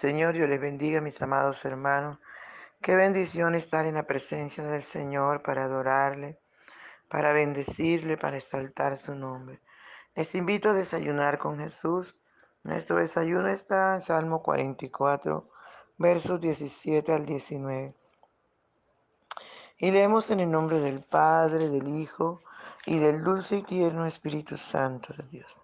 Señor, Dios les bendiga, mis amados hermanos. Qué bendición estar en la presencia del Señor para adorarle, para bendecirle, para exaltar su nombre. Les invito a desayunar con Jesús. Nuestro desayuno está en Salmo 44, versos 17 al 19. Y leemos en el nombre del Padre, del Hijo y del dulce y tierno Espíritu Santo de Dios.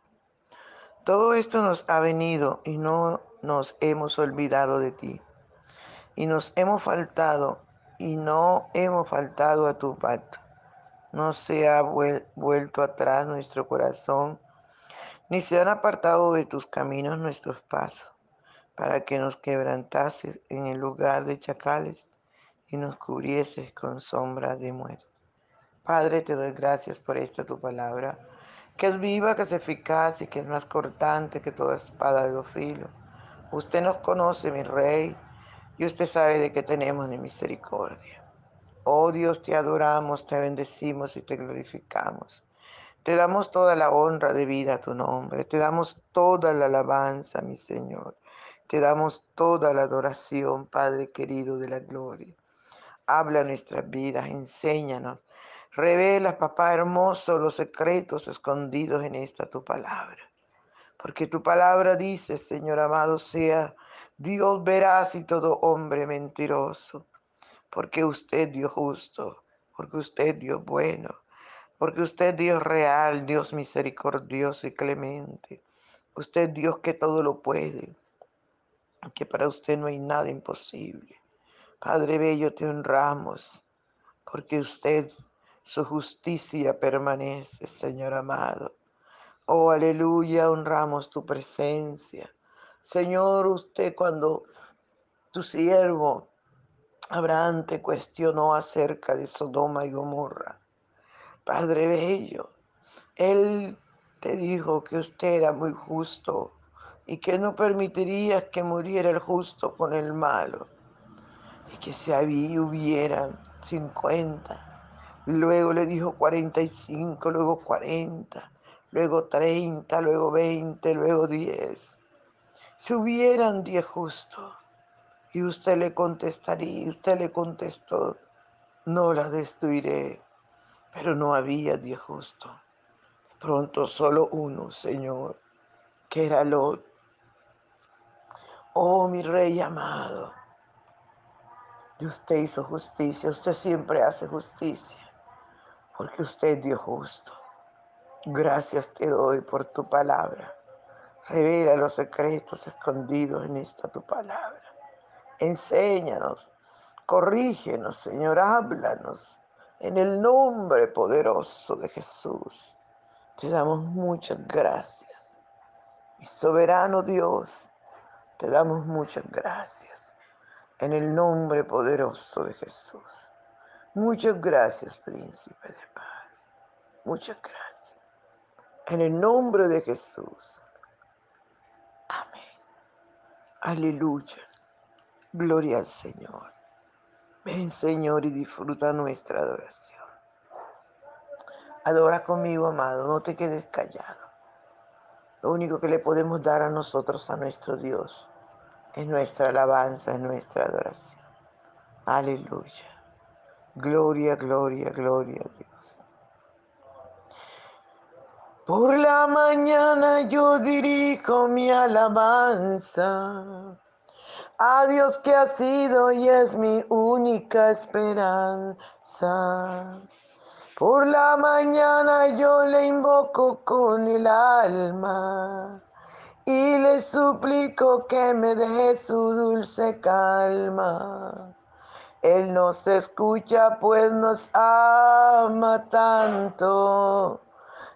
Todo esto nos ha venido y no nos hemos olvidado de ti. Y nos hemos faltado y no hemos faltado a tu pacto. No se ha vuelto atrás nuestro corazón, ni se han apartado de tus caminos nuestros pasos, para que nos quebrantases en el lugar de chacales y nos cubrieses con sombra de muerte. Padre, te doy gracias por esta tu palabra que es viva, que es eficaz y que es más cortante que toda espada de dos filos. Usted nos conoce, mi rey, y usted sabe de qué tenemos de misericordia. Oh Dios, te adoramos, te bendecimos y te glorificamos. Te damos toda la honra de vida a tu nombre, te damos toda la alabanza, mi Señor. Te damos toda la adoración, Padre querido de la gloria. Habla nuestras vidas, enséñanos Revela, papá hermoso, los secretos escondidos en esta tu palabra. Porque tu palabra dice, Señor amado, sea Dios veraz y todo hombre mentiroso. Porque usted Dios justo, porque usted Dios bueno, porque usted Dios real, Dios misericordioso y clemente. Usted Dios que todo lo puede, que para usted no hay nada imposible. Padre Bello, te honramos, porque usted su justicia permanece, Señor amado. Oh, aleluya, honramos tu presencia. Señor, usted cuando tu siervo Abraham te cuestionó acerca de Sodoma y Gomorra, Padre Bello, él te dijo que usted era muy justo y que no permitiría que muriera el justo con el malo y que si había, hubieran 50 Luego le dijo 45, luego 40, luego 30, luego 20, luego 10. Si hubieran 10 justos, y usted le contestaría, usted le contestó, no la destruiré, pero no había 10 justos. Pronto solo uno, Señor, que era Lot. Oh, mi rey amado, y usted hizo justicia, usted siempre hace justicia porque usted Dios justo. Gracias te doy por tu palabra. Revela los secretos escondidos en esta tu palabra. Enséñanos, corrígenos, Señor, háblanos en el nombre poderoso de Jesús. Te damos muchas gracias. Y soberano Dios, te damos muchas gracias en el nombre poderoso de Jesús. Muchas gracias, príncipe de paz. Muchas gracias. En el nombre de Jesús. Amén. Aleluya. Gloria al Señor. Ven, Señor, y disfruta nuestra adoración. Adora conmigo, amado. No te quedes callado. Lo único que le podemos dar a nosotros, a nuestro Dios, es nuestra alabanza, es nuestra adoración. Aleluya. Gloria, gloria, gloria a Dios. Por la mañana yo dirijo mi alabanza a Dios que ha sido y es mi única esperanza. Por la mañana yo le invoco con el alma y le suplico que me dé su dulce calma. Él nos escucha pues nos ama tanto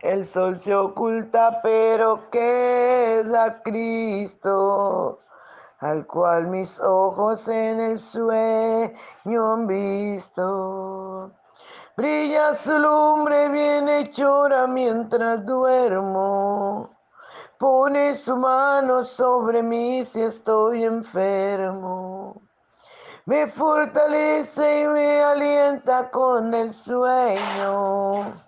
El sol se oculta, pero queda Cristo al cual mis ojos en el sueño han visto. Brilla su lumbre bien hechora mientras duermo. Pone su mano sobre mí si estoy enfermo. Me fortalece y me alienta con el sueño.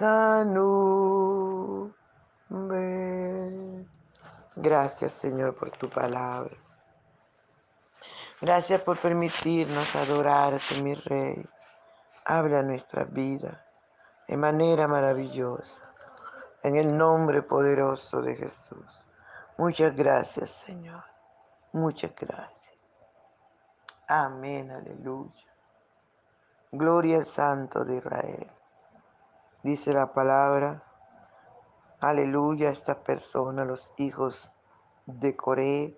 nube. Gracias Señor por tu palabra. Gracias por permitirnos adorarte, mi Rey. Habla nuestra vida de manera maravillosa. En el nombre poderoso de Jesús. Muchas gracias, Señor. Muchas gracias. Amén, aleluya. Gloria al Santo de Israel. Dice la palabra, aleluya, esta persona, los hijos de Coré,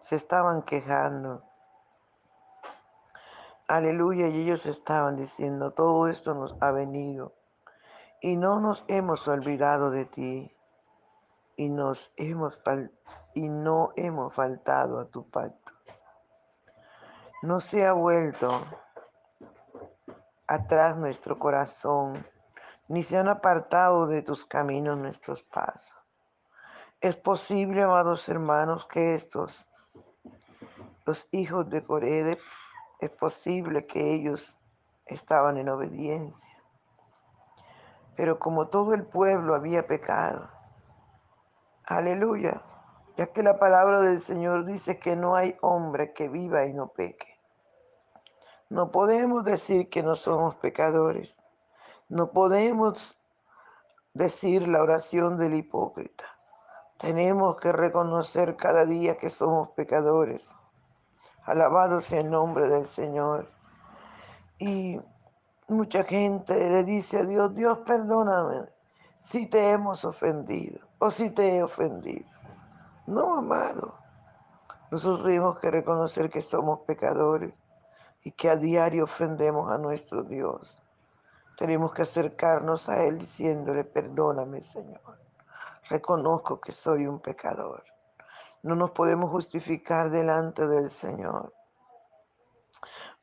se estaban quejando Aleluya, y ellos estaban diciendo, todo esto nos ha venido y no nos hemos olvidado de ti y, nos hemos y no hemos faltado a tu pacto. No se ha vuelto atrás nuestro corazón, ni se han apartado de tus caminos nuestros pasos. Es posible, amados hermanos, que estos, los hijos de Coré, es posible que ellos estaban en obediencia. Pero como todo el pueblo había pecado, aleluya, ya que la palabra del Señor dice que no hay hombre que viva y no peque. No podemos decir que no somos pecadores. No podemos decir la oración del hipócrita. Tenemos que reconocer cada día que somos pecadores Alabado sea el nombre del Señor. Y mucha gente le dice a Dios, Dios perdóname si te hemos ofendido o si te he ofendido. No, amado. Nosotros tenemos que reconocer que somos pecadores y que a diario ofendemos a nuestro Dios. Tenemos que acercarnos a Él diciéndole, perdóname Señor. Reconozco que soy un pecador. No nos podemos justificar delante del Señor.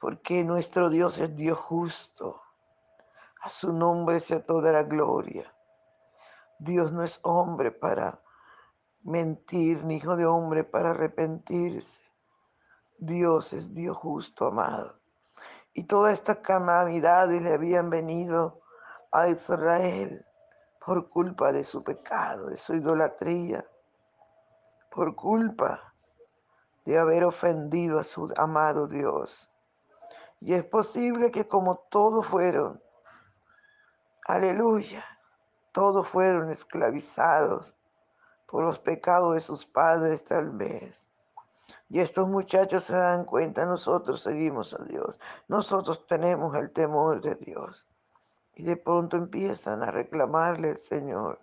Porque nuestro Dios es Dios justo. A su nombre sea toda la gloria. Dios no es hombre para mentir, ni hijo de hombre para arrepentirse. Dios es Dios justo, amado. Y todas estas calamidades le habían venido a Israel por culpa de su pecado, de su idolatría por culpa de haber ofendido a su amado Dios. Y es posible que como todos fueron, aleluya, todos fueron esclavizados por los pecados de sus padres tal vez. Y estos muchachos se dan cuenta, nosotros seguimos a Dios, nosotros tenemos el temor de Dios. Y de pronto empiezan a reclamarle al Señor,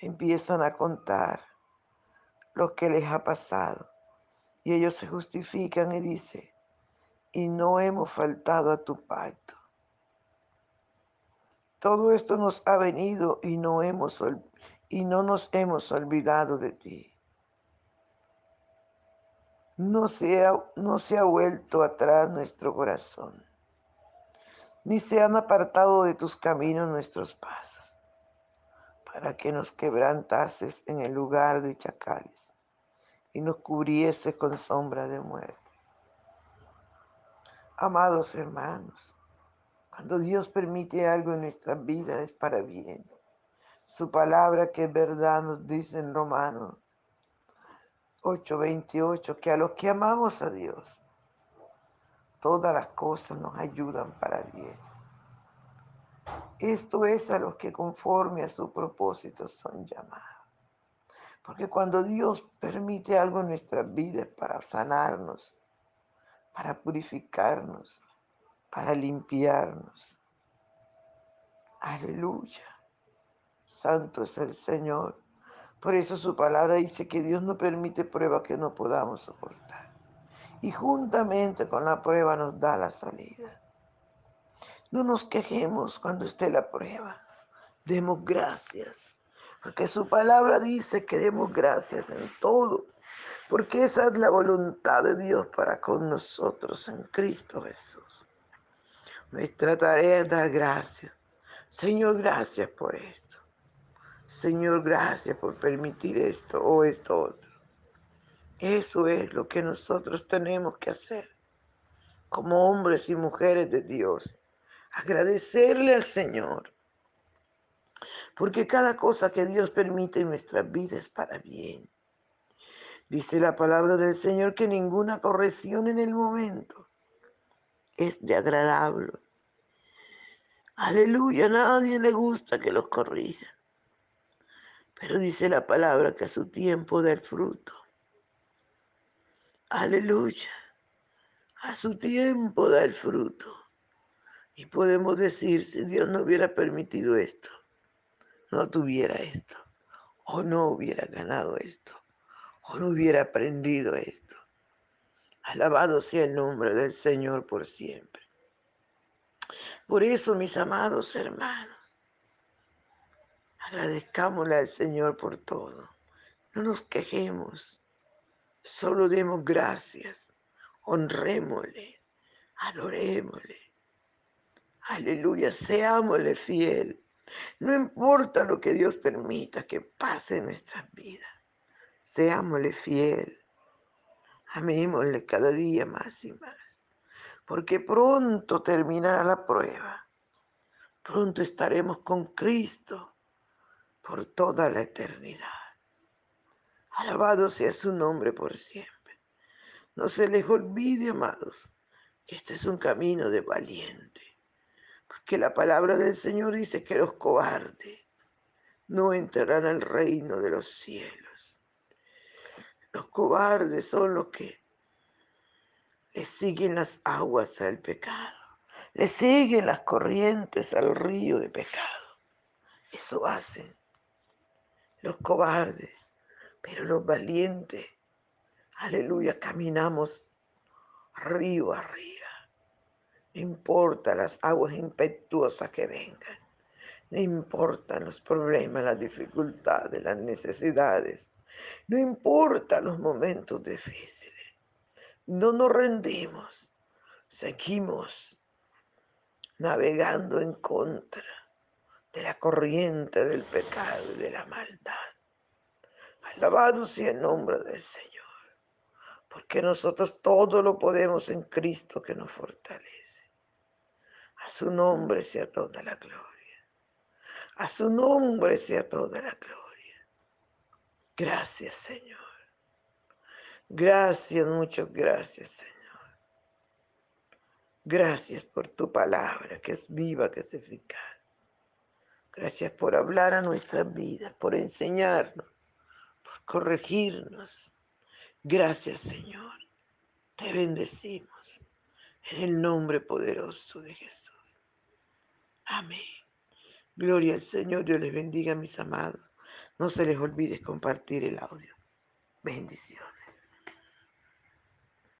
empiezan a contar lo que les ha pasado. Y ellos se justifican y dicen, y no hemos faltado a tu pacto. Todo esto nos ha venido y no, hemos, y no nos hemos olvidado de ti. No se, ha, no se ha vuelto atrás nuestro corazón, ni se han apartado de tus caminos nuestros pasos, para que nos quebrantases en el lugar de chacales y nos cubriese con sombra de muerte. Amados hermanos, cuando Dios permite algo en nuestra vida es para bien. Su palabra que es verdad nos dice en Romanos 8:28 que a los que amamos a Dios, todas las cosas nos ayudan para bien. Esto es a los que conforme a su propósito son llamados. Porque cuando Dios permite algo en nuestras vidas para sanarnos, para purificarnos, para limpiarnos. Aleluya. Santo es el Señor. Por eso su palabra dice que Dios no permite prueba que no podamos soportar. Y juntamente con la prueba nos da la salida. No nos quejemos cuando esté la prueba. Demos gracias. Porque su palabra dice que demos gracias en todo porque esa es la voluntad de Dios para con nosotros en Cristo Jesús. Nuestra tarea es dar gracias. Señor, gracias por esto. Señor, gracias por permitir esto o esto otro. Eso es lo que nosotros tenemos que hacer como hombres y mujeres de Dios. Agradecerle al Señor. Porque cada cosa que Dios permite en nuestras vidas es para bien. Dice la palabra del Señor que ninguna corrección en el momento es de agradable. Aleluya, a nadie le gusta que los corrija. Pero dice la palabra que a su tiempo da el fruto. Aleluya, a su tiempo da el fruto. Y podemos decir, si Dios no hubiera permitido esto, no tuviera esto, o no hubiera ganado esto o no hubiera aprendido esto. Alabado sea el nombre del Señor por siempre. Por eso, mis amados hermanos, agradezcámosle al Señor por todo. No nos quejemos, solo demos gracias, honrémosle, adorémosle. Aleluya, seámosle fiel. No importa lo que Dios permita que pase en nuestras vidas. Seámosle fiel. Amémosle cada día más y más. Porque pronto terminará la prueba. Pronto estaremos con Cristo por toda la eternidad. Alabado sea su nombre por siempre. No se les olvide, amados, que este es un camino de valiente. Porque la palabra del Señor dice que los cobardes no entrarán al reino de los cielos. Los cobardes son los que le siguen las aguas al pecado, le siguen las corrientes al río de pecado. Eso hacen los cobardes, pero los valientes, aleluya, caminamos río arriba. No importa las aguas impetuosas que vengan, no importan los problemas, las dificultades, las necesidades no importa los momentos difíciles. No nos rendimos. Seguimos navegando en contra de la corriente del pecado y de la maldad. Alabado sea el nombre del Señor. Porque nosotros todo lo podemos en Cristo que nos fortalece. A su nombre sea toda la gloria. A su nombre sea toda la gloria. Gracias, Señor. Gracias, muchas gracias, Señor. Gracias por tu palabra que es viva, que es eficaz. Gracias por hablar a nuestras vidas, por enseñarnos, por corregirnos. Gracias Señor. Te bendecimos en el nombre poderoso de Jesús. Amén. Gloria al Señor. Dios les bendiga, mis amados. No se les olvide compartir el audio. Bendiciones.